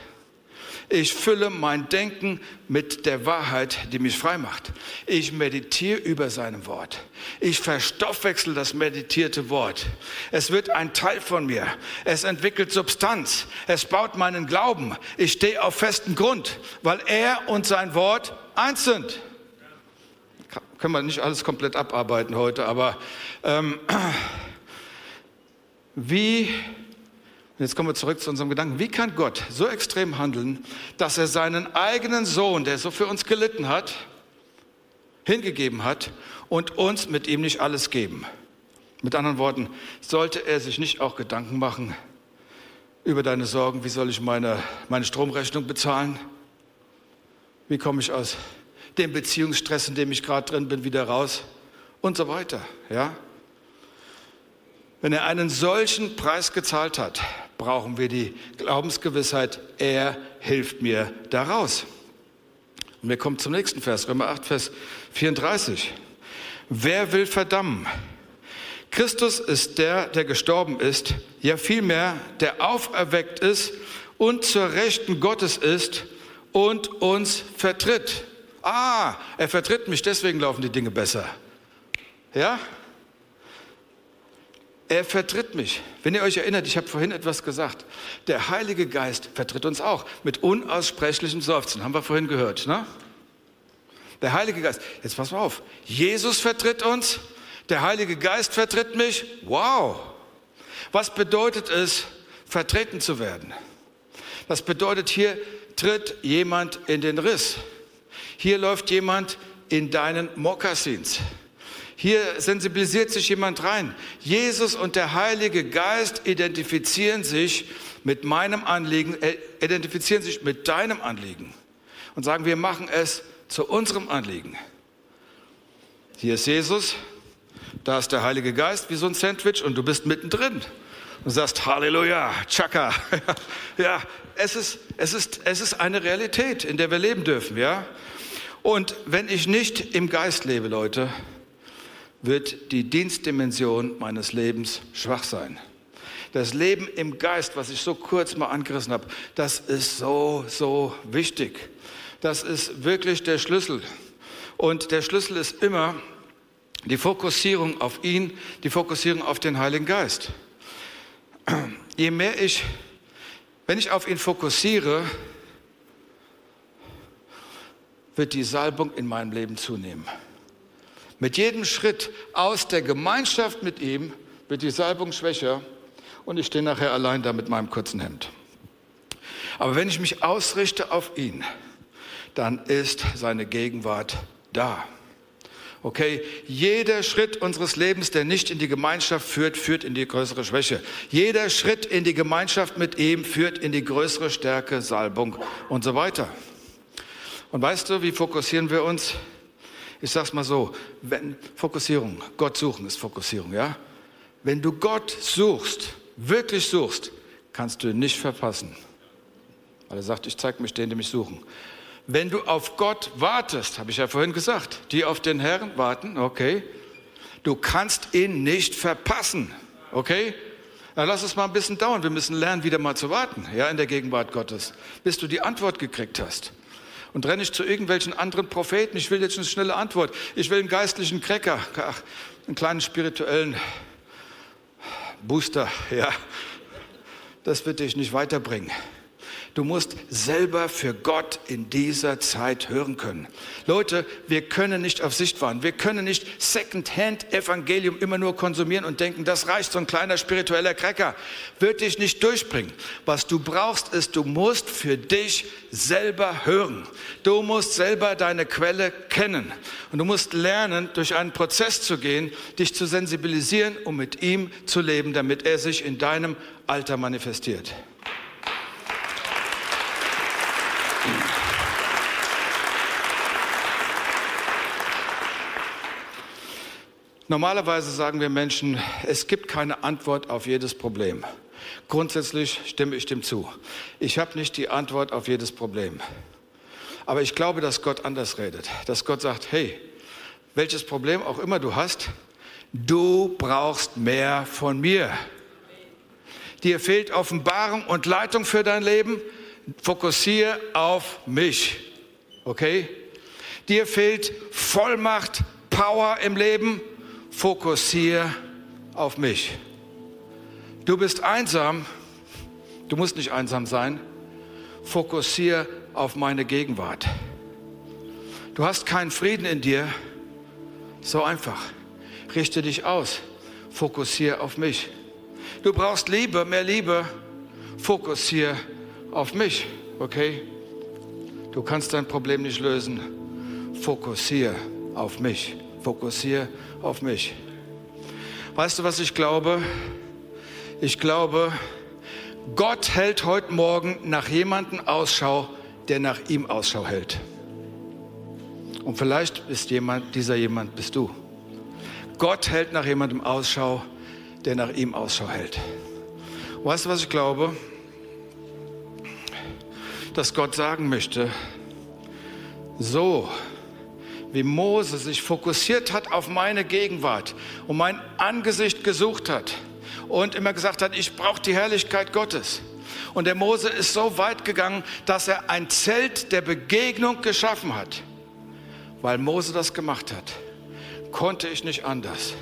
Ich fülle mein Denken mit der Wahrheit, die mich frei macht. Ich meditiere über seinem Wort. Ich verstoffwechsel das meditierte Wort. Es wird ein Teil von mir. Es entwickelt Substanz. Es baut meinen Glauben. Ich stehe auf festem Grund, weil er und sein Wort eins sind. Können wir nicht alles komplett abarbeiten heute, aber ähm, wie und jetzt kommen wir zurück zu unserem Gedanken. Wie kann Gott so extrem handeln, dass er seinen eigenen Sohn, der so für uns gelitten hat, hingegeben hat und uns mit ihm nicht alles geben? Mit anderen Worten, sollte er sich nicht auch Gedanken machen über deine Sorgen, wie soll ich meine, meine Stromrechnung bezahlen? Wie komme ich aus dem Beziehungsstress, in dem ich gerade drin bin, wieder raus? Und so weiter, ja? Wenn er einen solchen Preis gezahlt hat, brauchen wir die Glaubensgewissheit, er hilft mir daraus. Und wir kommen zum nächsten Vers, Römer 8, Vers 34. Wer will verdammen? Christus ist der, der gestorben ist, ja vielmehr, der auferweckt ist und zur Rechten Gottes ist und uns vertritt. Ah, er vertritt mich, deswegen laufen die Dinge besser. Ja? Er vertritt mich. Wenn ihr euch erinnert, ich habe vorhin etwas gesagt. Der Heilige Geist vertritt uns auch mit unaussprechlichem Seufzen. Haben wir vorhin gehört, ne? Der Heilige Geist. Jetzt pass mal auf. Jesus vertritt uns. Der Heilige Geist vertritt mich. Wow. Was bedeutet es, vertreten zu werden? Das bedeutet, hier tritt jemand in den Riss. Hier läuft jemand in deinen Mokassins. Hier sensibilisiert sich jemand rein. Jesus und der Heilige Geist identifizieren sich mit meinem Anliegen, äh, identifizieren sich mit deinem Anliegen und sagen, wir machen es zu unserem Anliegen. Hier ist Jesus, da ist der Heilige Geist wie so ein Sandwich und du bist mittendrin und sagst Halleluja, Chaka. ja, es ist, es, ist, es ist eine Realität, in der wir leben dürfen, ja. Und wenn ich nicht im Geist lebe, Leute, wird die Dienstdimension meines Lebens schwach sein. Das Leben im Geist, was ich so kurz mal angerissen habe, das ist so, so wichtig. Das ist wirklich der Schlüssel. Und der Schlüssel ist immer die Fokussierung auf ihn, die Fokussierung auf den Heiligen Geist. Je mehr ich, wenn ich auf ihn fokussiere, wird die Salbung in meinem Leben zunehmen. Mit jedem Schritt aus der Gemeinschaft mit ihm wird die Salbung schwächer und ich stehe nachher allein da mit meinem kurzen Hemd. Aber wenn ich mich ausrichte auf ihn, dann ist seine Gegenwart da. Okay, jeder Schritt unseres Lebens, der nicht in die Gemeinschaft führt, führt in die größere Schwäche. Jeder Schritt in die Gemeinschaft mit ihm führt in die größere Stärke, Salbung und so weiter. Und weißt du, wie fokussieren wir uns? Ich sag's mal so, wenn Fokussierung, Gott suchen ist Fokussierung, ja? Wenn du Gott suchst, wirklich suchst, kannst du ihn nicht verpassen. Weil er sagt, ich zeige mich denen, die mich suchen. Wenn du auf Gott wartest, habe ich ja vorhin gesagt, die auf den Herrn warten, okay, du kannst ihn nicht verpassen, okay? Dann lass es mal ein bisschen dauern. Wir müssen lernen, wieder mal zu warten, ja, in der Gegenwart Gottes, bis du die Antwort gekriegt hast. Und renne ich zu irgendwelchen anderen Propheten. Ich will jetzt eine schnelle Antwort. Ich will einen geistlichen Cracker, einen kleinen spirituellen Booster, ja, das wird dich nicht weiterbringen. Du musst selber für Gott in dieser Zeit hören können. Leute, wir können nicht auf Sicht warten. Wir können nicht Secondhand-Evangelium immer nur konsumieren und denken, das reicht, so ein kleiner spiritueller Cracker. Wird dich nicht durchbringen. Was du brauchst, ist, du musst für dich selber hören. Du musst selber deine Quelle kennen. Und du musst lernen, durch einen Prozess zu gehen, dich zu sensibilisieren, um mit ihm zu leben, damit er sich in deinem Alter manifestiert. Normalerweise sagen wir Menschen, es gibt keine Antwort auf jedes Problem. Grundsätzlich stimme ich dem zu. Ich habe nicht die Antwort auf jedes Problem. Aber ich glaube, dass Gott anders redet. Dass Gott sagt, hey, welches Problem auch immer du hast, du brauchst mehr von mir. Dir fehlt Offenbarung und Leitung für dein Leben. Fokussiere auf mich. Okay? Dir fehlt Vollmacht, Power im Leben fokussiere auf mich. Du bist einsam, du musst nicht einsam sein, fokussiere auf meine Gegenwart. Du hast keinen Frieden in dir, so einfach. Richte dich aus, fokussiere auf mich. Du brauchst Liebe, mehr Liebe, fokussiere auf mich, okay? Du kannst dein Problem nicht lösen, fokussiere auf mich, fokussiere auf mich. Weißt du, was ich glaube? Ich glaube, Gott hält heute Morgen nach jemandem Ausschau, der nach ihm Ausschau hält. Und vielleicht ist jemand, dieser jemand bist du. Gott hält nach jemandem Ausschau, der nach ihm Ausschau hält. Weißt du, was ich glaube? Dass Gott sagen möchte, so wie Mose sich fokussiert hat auf meine Gegenwart und mein Angesicht gesucht hat und immer gesagt hat, ich brauche die Herrlichkeit Gottes. Und der Mose ist so weit gegangen, dass er ein Zelt der Begegnung geschaffen hat. Weil Mose das gemacht hat, konnte ich nicht anders.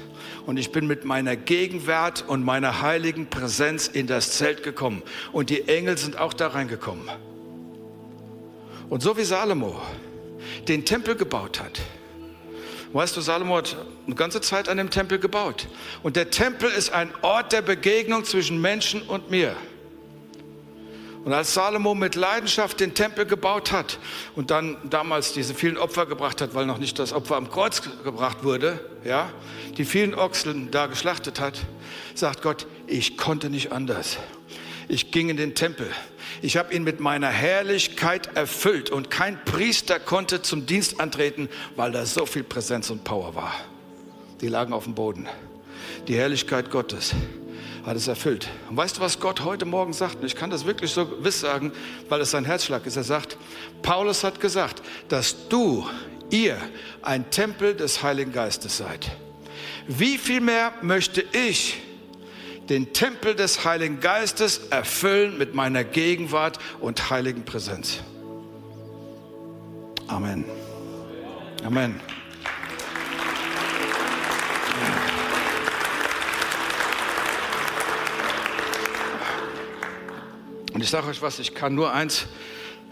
Und ich bin mit meiner Gegenwart und meiner heiligen Präsenz in das Zelt gekommen. Und die Engel sind auch da reingekommen. Und so wie Salomo den Tempel gebaut hat. Weißt du, Salomo hat eine ganze Zeit an dem Tempel gebaut. Und der Tempel ist ein Ort der Begegnung zwischen Menschen und mir. Und als Salomo mit Leidenschaft den Tempel gebaut hat und dann damals diese vielen Opfer gebracht hat, weil noch nicht das Opfer am Kreuz gebracht wurde, ja, die vielen Ochseln da geschlachtet hat, sagt Gott, ich konnte nicht anders. Ich ging in den Tempel ich habe ihn mit meiner Herrlichkeit erfüllt und kein Priester konnte zum Dienst antreten, weil da so viel Präsenz und Power war. Die lagen auf dem Boden. Die Herrlichkeit Gottes hat es erfüllt. Und weißt du, was Gott heute Morgen sagt? Und ich kann das wirklich so gewiss sagen, weil es sein Herzschlag ist. Er sagt, Paulus hat gesagt, dass du ihr ein Tempel des Heiligen Geistes seid. Wie viel mehr möchte ich den Tempel des Heiligen Geistes erfüllen mit meiner Gegenwart und heiligen Präsenz? Amen. Amen. Und ich sage euch was, ich kann nur eins,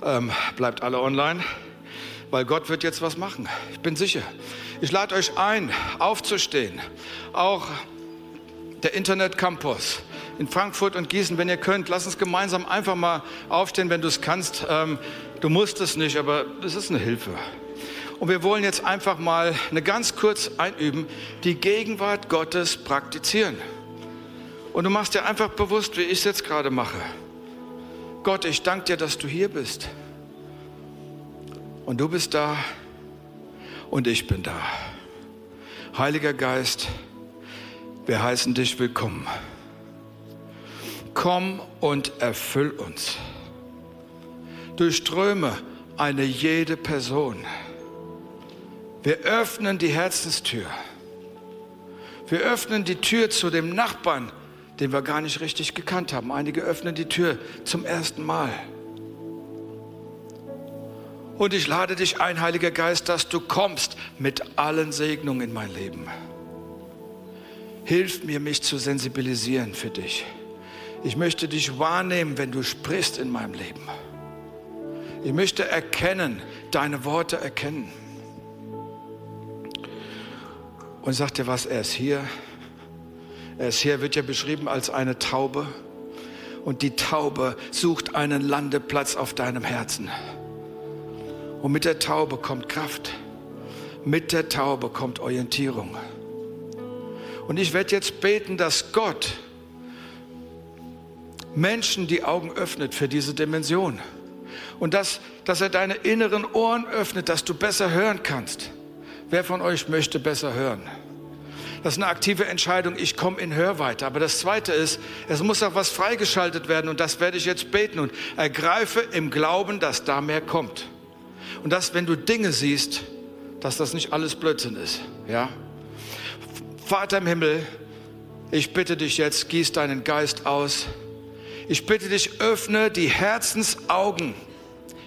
ähm, bleibt alle online, weil Gott wird jetzt was machen. Ich bin sicher. Ich lade euch ein, aufzustehen. Auch der Internet Campus in Frankfurt und Gießen, wenn ihr könnt, lasst uns gemeinsam einfach mal aufstehen, wenn du es kannst. Ähm, du musst es nicht, aber es ist eine Hilfe. Und wir wollen jetzt einfach mal eine ganz kurz einüben, die Gegenwart Gottes praktizieren. Und du machst dir einfach bewusst, wie ich es jetzt gerade mache. Gott, ich danke dir, dass du hier bist. Und du bist da und ich bin da. Heiliger Geist, wir heißen dich willkommen. Komm und erfüll uns. Durchströme eine jede Person. Wir öffnen die Herzenstür. Wir öffnen die Tür zu dem Nachbarn, den wir gar nicht richtig gekannt haben. Einige öffnen die Tür zum ersten Mal. Und ich lade dich ein, Heiliger Geist, dass du kommst mit allen Segnungen in mein Leben. Hilf mir, mich zu sensibilisieren für dich. Ich möchte dich wahrnehmen, wenn du sprichst in meinem Leben. Ich möchte erkennen, deine Worte erkennen. Und sag dir was, er ist hier, er ist hier, wird ja beschrieben als eine Taube. Und die Taube sucht einen Landeplatz auf deinem Herzen. Und mit der Taube kommt Kraft. Mit der Taube kommt Orientierung. Und ich werde jetzt beten, dass Gott Menschen die Augen öffnet für diese Dimension. Und dass, dass er deine inneren Ohren öffnet, dass du besser hören kannst. Wer von euch möchte besser hören? Das ist eine aktive Entscheidung, ich komme in Hörweite. Aber das Zweite ist, es muss auch was freigeschaltet werden und das werde ich jetzt beten und ergreife im Glauben, dass da mehr kommt. Und dass, wenn du Dinge siehst, dass das nicht alles Blödsinn ist. Ja? Vater im Himmel, ich bitte dich jetzt, gieß deinen Geist aus. Ich bitte dich, öffne die Herzensaugen.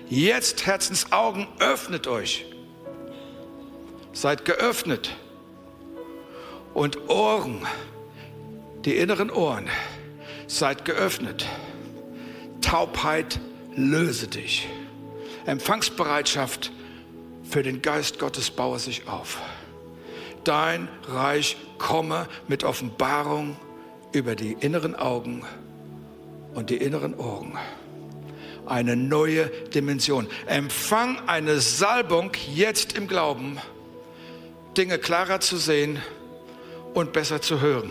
Jetzt Herzensaugen, öffnet euch. Seid geöffnet und Ohren, die inneren Ohren, seid geöffnet. Taubheit, löse dich. Empfangsbereitschaft für den Geist Gottes baue sich auf. Dein Reich komme mit Offenbarung über die inneren Augen und die inneren Ohren. Eine neue Dimension. Empfang eine Salbung jetzt im Glauben, Dinge klarer zu sehen und besser zu hören.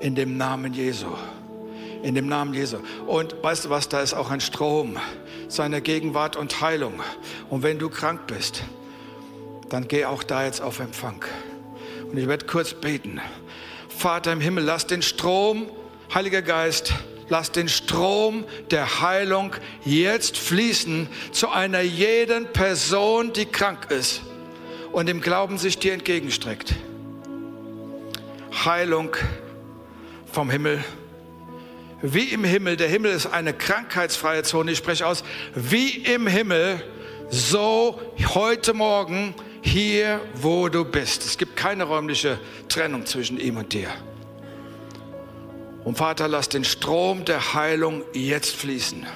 In dem Namen Jesu. In dem Namen Jesu. Und weißt du was, da ist auch ein Strom seiner Gegenwart und Heilung. Und wenn du krank bist, dann geh auch da jetzt auf Empfang. Und ich werde kurz beten. Vater im Himmel, lass den Strom, Heiliger Geist, lass den Strom der Heilung jetzt fließen zu einer jeden Person, die krank ist und im Glauben sich dir entgegenstreckt. Heilung vom Himmel. Wie im Himmel, der Himmel ist eine krankheitsfreie Zone, ich spreche aus, wie im Himmel, so heute Morgen hier, wo du bist. Es gibt keine räumliche Trennung zwischen ihm und dir. Und Vater, lass den Strom der Heilung jetzt fließen.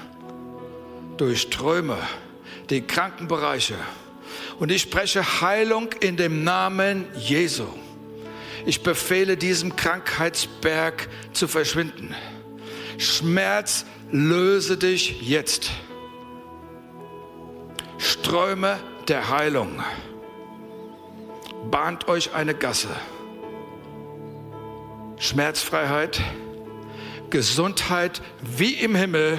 Durchströme die Krankenbereiche. Und ich spreche Heilung in dem Namen Jesu. Ich befehle diesem Krankheitsberg zu verschwinden. Schmerz, löse dich jetzt. Ströme der Heilung. Bahnt euch eine Gasse. Schmerzfreiheit, Gesundheit wie im Himmel,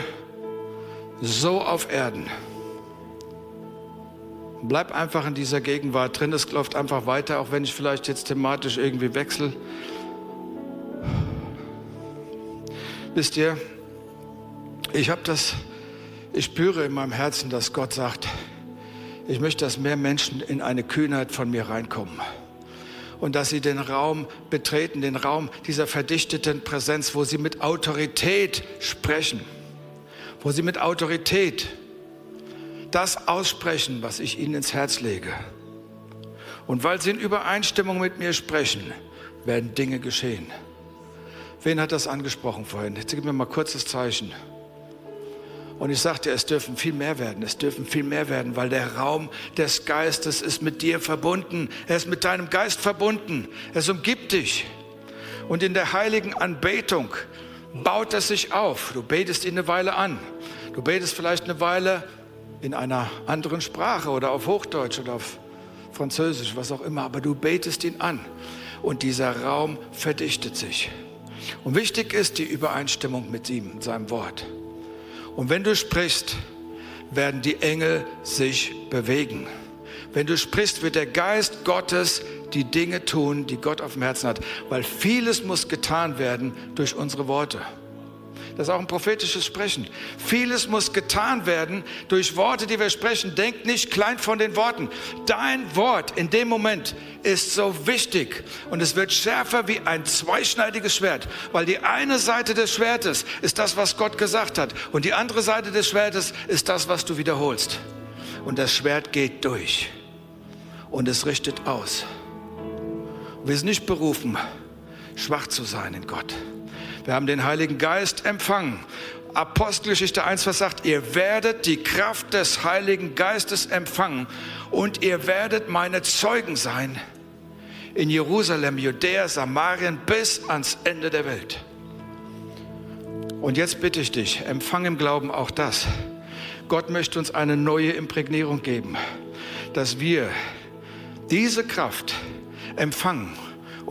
so auf Erden. Bleib einfach in dieser Gegenwart drin. Es läuft einfach weiter, auch wenn ich vielleicht jetzt thematisch irgendwie wechsle. Wisst ihr, ich habe das, ich spüre in meinem Herzen, dass Gott sagt, Ich möchte, dass mehr Menschen in eine Kühnheit von mir reinkommen und dass sie den Raum betreten, den Raum dieser verdichteten Präsenz, wo sie mit Autorität sprechen, wo sie mit Autorität das aussprechen, was ich ihnen ins Herz lege. Und weil sie in Übereinstimmung mit mir sprechen, werden Dinge geschehen. Wen hat das angesprochen vorhin? Jetzt gib mir mal kurz das Zeichen. Und ich sagte, es dürfen viel mehr werden, es dürfen viel mehr werden, weil der Raum des Geistes ist mit dir verbunden. Er ist mit deinem Geist verbunden. Es umgibt dich. Und in der heiligen Anbetung baut es sich auf. Du betest ihn eine Weile an. Du betest vielleicht eine Weile in einer anderen Sprache oder auf Hochdeutsch oder auf Französisch, was auch immer, aber du betest ihn an. Und dieser Raum verdichtet sich. Und wichtig ist die Übereinstimmung mit ihm, seinem Wort. Und wenn du sprichst, werden die Engel sich bewegen. Wenn du sprichst, wird der Geist Gottes die Dinge tun, die Gott auf dem Herzen hat, weil vieles muss getan werden durch unsere Worte. Das ist auch ein prophetisches Sprechen. Vieles muss getan werden durch Worte, die wir sprechen. Denk nicht klein von den Worten. Dein Wort in dem Moment ist so wichtig und es wird schärfer wie ein zweischneidiges Schwert, weil die eine Seite des Schwertes ist das, was Gott gesagt hat und die andere Seite des Schwertes ist das, was du wiederholst. Und das Schwert geht durch und es richtet aus. Wir sind nicht berufen, schwach zu sein in Gott. Wir haben den Heiligen Geist empfangen. Apostelgeschichte 1, was sagt, ihr werdet die Kraft des Heiligen Geistes empfangen und ihr werdet meine Zeugen sein in Jerusalem, Judäa, Samarien bis ans Ende der Welt. Und jetzt bitte ich dich, empfang im Glauben auch das. Gott möchte uns eine neue Imprägnierung geben, dass wir diese Kraft empfangen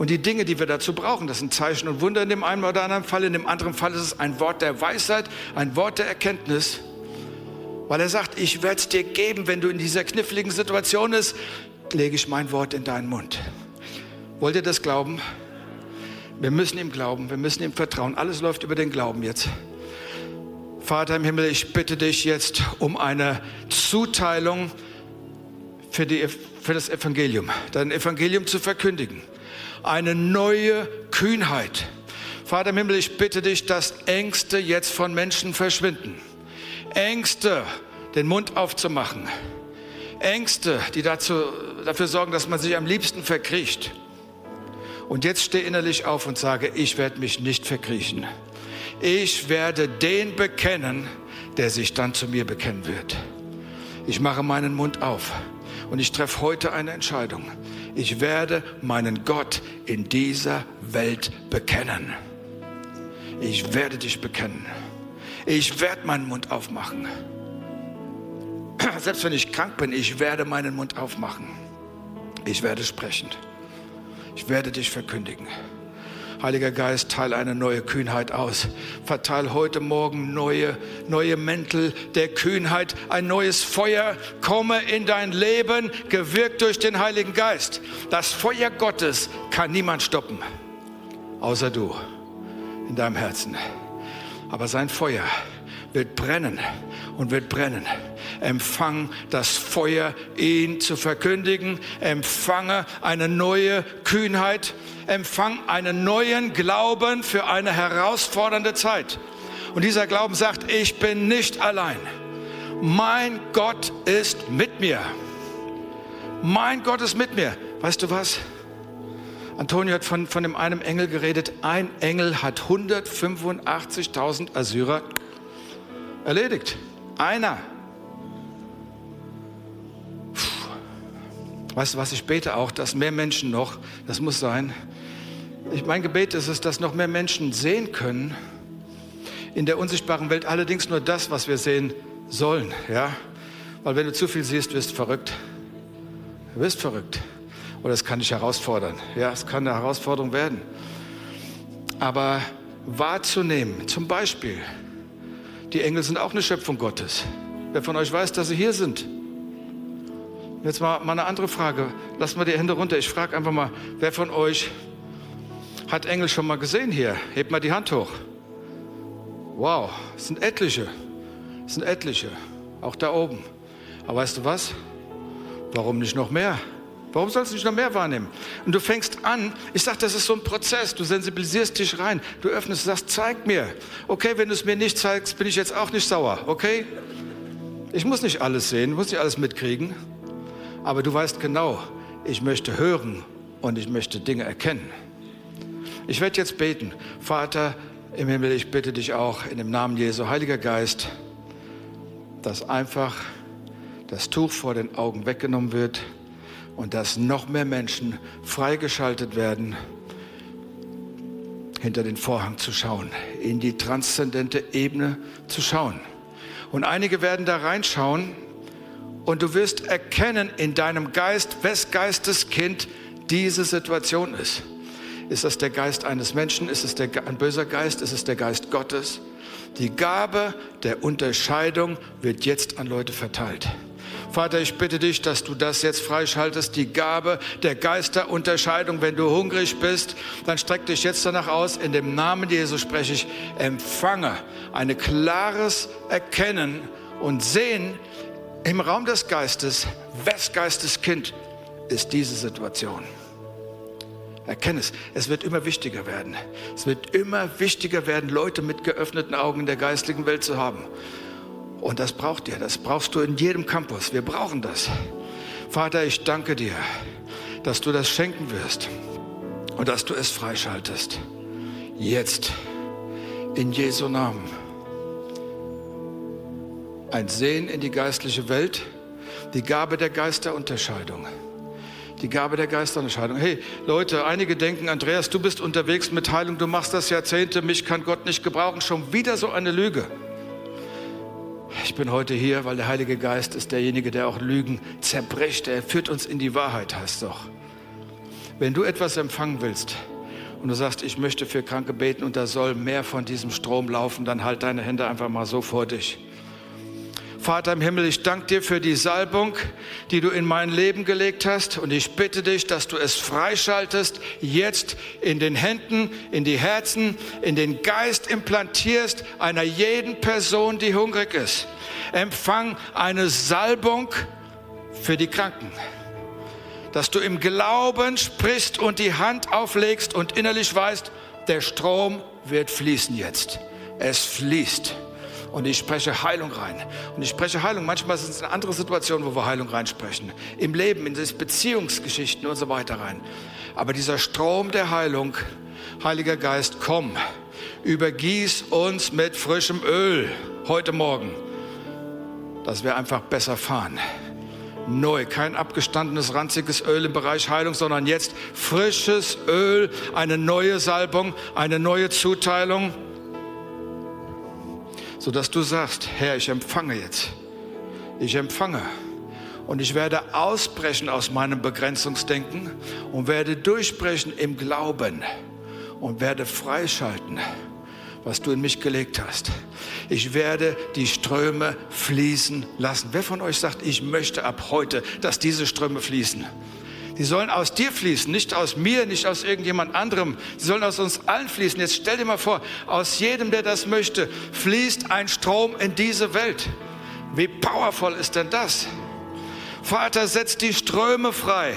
und die Dinge, die wir dazu brauchen, das sind Zeichen und Wunder in dem einen oder anderen Fall. In dem anderen Fall ist es ein Wort der Weisheit, ein Wort der Erkenntnis. Weil er sagt, ich werde es dir geben, wenn du in dieser kniffligen Situation bist, lege ich mein Wort in deinen Mund. Wollt ihr das glauben? Wir müssen ihm glauben, wir müssen ihm vertrauen. Alles läuft über den Glauben jetzt. Vater im Himmel, ich bitte dich jetzt um eine Zuteilung für, die, für das Evangelium, dein Evangelium zu verkündigen eine neue Kühnheit. Vater im Himmel, ich bitte dich, dass Ängste jetzt von Menschen verschwinden. Ängste, den Mund aufzumachen. Ängste, die dazu, dafür sorgen, dass man sich am liebsten verkriecht. Und jetzt stehe innerlich auf und sage, ich werde mich nicht verkriechen. Ich werde den bekennen, der sich dann zu mir bekennen wird. Ich mache meinen Mund auf und ich treffe heute eine Entscheidung ich werde meinen Gott in dieser Welt bekennen. Ich werde dich bekennen. Ich werde meinen Mund aufmachen. Selbst wenn ich krank bin, ich werde meinen Mund aufmachen. Ich werde sprechen. Ich werde dich verkündigen. Heiliger Geist, teile eine neue Kühnheit aus. Verteil heute Morgen neue, neue Mäntel der Kühnheit, ein neues Feuer. Komme in dein Leben, gewirkt durch den Heiligen Geist. Das Feuer Gottes kann niemand stoppen, außer du in deinem Herzen. Aber sein Feuer wird brennen und wird brennen. Empfang das Feuer, ihn zu verkündigen. Empfange eine neue Kühnheit empfang einen neuen Glauben für eine herausfordernde Zeit. Und dieser Glauben sagt, ich bin nicht allein. Mein Gott ist mit mir. Mein Gott ist mit mir. Weißt du was? Antonio hat von, von dem einem Engel geredet. Ein Engel hat 185.000 Assyrer erledigt. Einer. Weißt du was, ich bete auch, dass mehr Menschen noch, das muss sein, ich, mein Gebet ist es, dass noch mehr Menschen sehen können in der unsichtbaren Welt, allerdings nur das, was wir sehen sollen. Ja? Weil wenn du zu viel siehst, wirst du verrückt. Du wirst verrückt. Oder es kann dich herausfordern. Ja, es kann eine Herausforderung werden. Aber wahrzunehmen, zum Beispiel, die Engel sind auch eine Schöpfung Gottes. Wer von euch weiß, dass sie hier sind? Jetzt mal, eine andere Frage. Lasst mal die Hände runter. Ich frage einfach mal, wer von euch hat Engel schon mal gesehen hier? Hebt mal die Hand hoch. Wow, es sind etliche. Es sind etliche. Auch da oben. Aber weißt du was? Warum nicht noch mehr? Warum sollst du nicht noch mehr wahrnehmen? Und du fängst an, ich sage, das ist so ein Prozess, du sensibilisierst dich rein, du öffnest, sagst, zeig mir. Okay, wenn du es mir nicht zeigst, bin ich jetzt auch nicht sauer, okay? Ich muss nicht alles sehen, muss nicht alles mitkriegen, aber du weißt genau, ich möchte hören und ich möchte Dinge erkennen. Ich werde jetzt beten. Vater im Himmel, ich bitte dich auch in dem Namen Jesu, Heiliger Geist, dass einfach das Tuch vor den Augen weggenommen wird und dass noch mehr Menschen freigeschaltet werden, hinter den Vorhang zu schauen, in die transzendente Ebene zu schauen. Und einige werden da reinschauen und du wirst erkennen in deinem Geist, wes Geistes Kind diese Situation ist. Ist das der Geist eines Menschen? Ist es der, ein böser Geist? Ist es der Geist Gottes? Die Gabe der Unterscheidung wird jetzt an Leute verteilt. Vater, ich bitte dich, dass du das jetzt freischaltest, die Gabe der Geisterunterscheidung. Wenn du hungrig bist, dann streck dich jetzt danach aus. In dem Namen Jesu spreche ich, empfange ein klares Erkennen und Sehen im Raum des Geistes, wes Geistes Kind ist diese Situation. Erkenne es. Es wird immer wichtiger werden. Es wird immer wichtiger werden, Leute mit geöffneten Augen in der geistlichen Welt zu haben. Und das braucht ihr, das brauchst du in jedem Campus. Wir brauchen das. Vater, ich danke dir, dass du das schenken wirst und dass du es freischaltest. Jetzt, in Jesu Namen. Ein Sehen in die geistliche Welt, die Gabe der Geisterunterscheidung. Die Gabe der Geisterunterscheidung. Hey Leute, einige denken, Andreas, du bist unterwegs mit Heilung, du machst das Jahrzehnte, mich kann Gott nicht gebrauchen. Schon wieder so eine Lüge. Ich bin heute hier, weil der Heilige Geist ist derjenige, der auch Lügen zerbricht. Er führt uns in die Wahrheit, heißt doch. Wenn du etwas empfangen willst und du sagst, ich möchte für Kranke beten und da soll mehr von diesem Strom laufen, dann halt deine Hände einfach mal so vor dich. Vater im Himmel, ich danke dir für die Salbung, die du in mein Leben gelegt hast. Und ich bitte dich, dass du es freischaltest, jetzt in den Händen, in die Herzen, in den Geist implantierst einer jeden Person, die hungrig ist. Empfang eine Salbung für die Kranken. Dass du im Glauben sprichst und die Hand auflegst und innerlich weißt, der Strom wird fließen jetzt. Es fließt und ich spreche Heilung rein. Und ich spreche Heilung. Manchmal sind es andere Situationen, wo wir Heilung reinsprechen. Im Leben, in Beziehungsgeschichten und so weiter rein. Aber dieser Strom der Heilung, Heiliger Geist, komm, übergieß uns mit frischem Öl heute Morgen, dass wir einfach besser fahren. Neu, kein abgestandenes, ranziges Öl im Bereich Heilung, sondern jetzt frisches Öl, eine neue Salbung, eine neue Zuteilung sodass du sagst, Herr, ich empfange jetzt. Ich empfange. Und ich werde ausbrechen aus meinem Begrenzungsdenken und werde durchbrechen im Glauben und werde freischalten, was du in mich gelegt hast. Ich werde die Ströme fließen lassen. Wer von euch sagt, ich möchte ab heute, dass diese Ströme fließen? Die sollen aus dir fließen, nicht aus mir, nicht aus irgendjemand anderem. Sie sollen aus uns allen fließen. Jetzt stell dir mal vor, aus jedem, der das möchte, fließt ein Strom in diese Welt. Wie powerful ist denn das? Vater, setz die Ströme frei.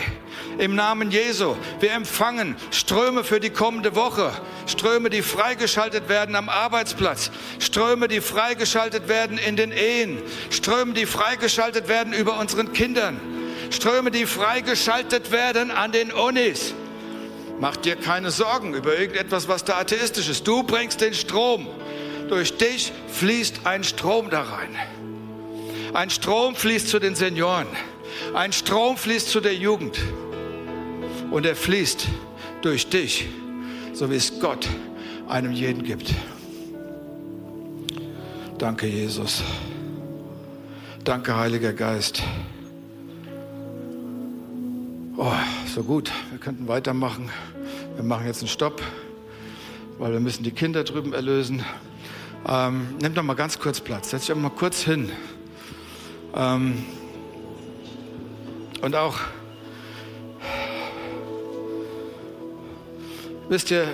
Im Namen Jesu. Wir empfangen Ströme für die kommende Woche. Ströme, die freigeschaltet werden am Arbeitsplatz. Ströme, die freigeschaltet werden in den Ehen. Ströme, die freigeschaltet werden über unseren Kindern. Ströme, die freigeschaltet werden an den Unis. Mach dir keine Sorgen über irgendetwas, was da atheistisch ist. Du bringst den Strom. Durch dich fließt ein Strom da rein. Ein Strom fließt zu den Senioren. Ein Strom fließt zu der Jugend. Und er fließt durch dich, so wie es Gott einem jeden gibt. Danke, Jesus. Danke, Heiliger Geist. Oh, so gut, wir könnten weitermachen. Wir machen jetzt einen Stopp, weil wir müssen die Kinder drüben erlösen. Ähm, nimm doch mal ganz kurz Platz, setz dich mal kurz hin. Ähm, und auch, wisst ihr,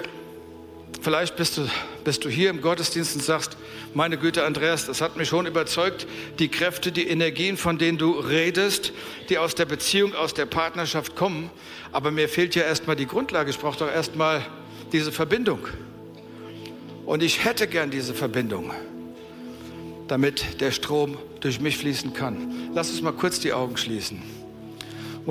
vielleicht bist du bist du hier im Gottesdienst und sagst, meine Güte, Andreas, das hat mich schon überzeugt, die Kräfte, die Energien, von denen du redest, die aus der Beziehung, aus der Partnerschaft kommen. Aber mir fehlt ja erstmal die Grundlage. Ich brauche doch erstmal diese Verbindung. Und ich hätte gern diese Verbindung, damit der Strom durch mich fließen kann. Lass uns mal kurz die Augen schließen.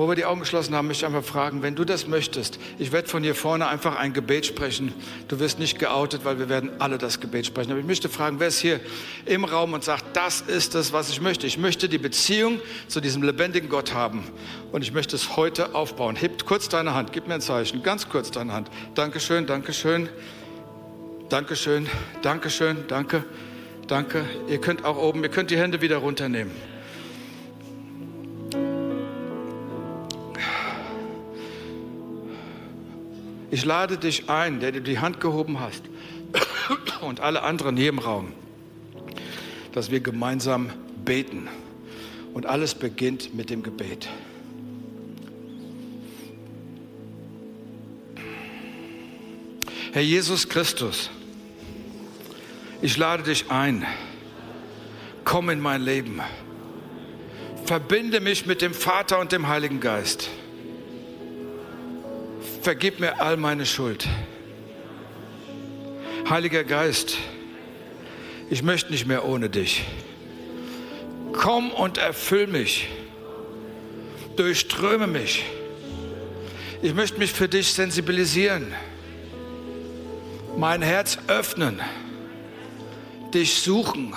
Wo wir die Augen geschlossen haben, möchte ich einfach fragen, wenn du das möchtest, ich werde von hier vorne einfach ein Gebet sprechen. Du wirst nicht geoutet, weil wir werden alle das Gebet sprechen. Aber ich möchte fragen, wer ist hier im Raum und sagt, das ist es, was ich möchte. Ich möchte die Beziehung zu diesem lebendigen Gott haben. Und ich möchte es heute aufbauen. Hebt kurz deine Hand, gib mir ein Zeichen, ganz kurz deine Hand. Dankeschön, Dankeschön, Dankeschön, Dankeschön, danke, danke. Ihr könnt auch oben, ihr könnt die Hände wieder runternehmen. Ich lade dich ein, der du die Hand gehoben hast und alle anderen hier im Raum, dass wir gemeinsam beten. Und alles beginnt mit dem Gebet. Herr Jesus Christus, ich lade dich ein. Komm in mein Leben. Verbinde mich mit dem Vater und dem Heiligen Geist vergib mir all meine Schuld. Heiliger Geist, ich möchte nicht mehr ohne dich. Komm und erfüll mich. Durchströme mich. Ich möchte mich für dich sensibilisieren. Mein Herz öffnen. Dich suchen.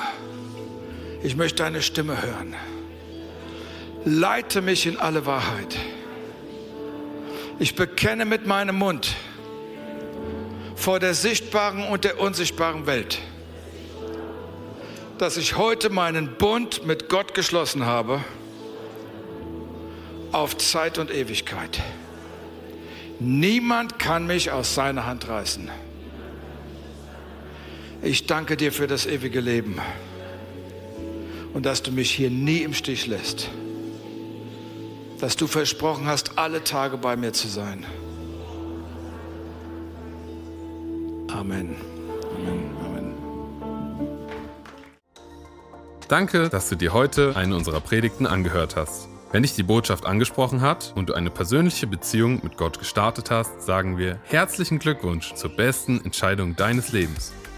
Ich möchte deine Stimme hören. Leite mich in alle Wahrheit. Ich bekenne mit meinem Mund vor der sichtbaren und der unsichtbaren Welt, dass ich heute meinen Bund mit Gott geschlossen habe auf Zeit und Ewigkeit. Niemand kann mich aus seiner Hand reißen. Ich danke dir für das ewige Leben und dass du mich hier nie im Stich lässt dass du versprochen hast, alle Tage bei mir zu sein. Amen. Amen. Amen. Danke, dass du dir heute eine unserer Predigten angehört hast. Wenn dich die Botschaft angesprochen hat und du eine persönliche Beziehung mit Gott gestartet hast, sagen wir herzlichen Glückwunsch zur besten Entscheidung deines Lebens.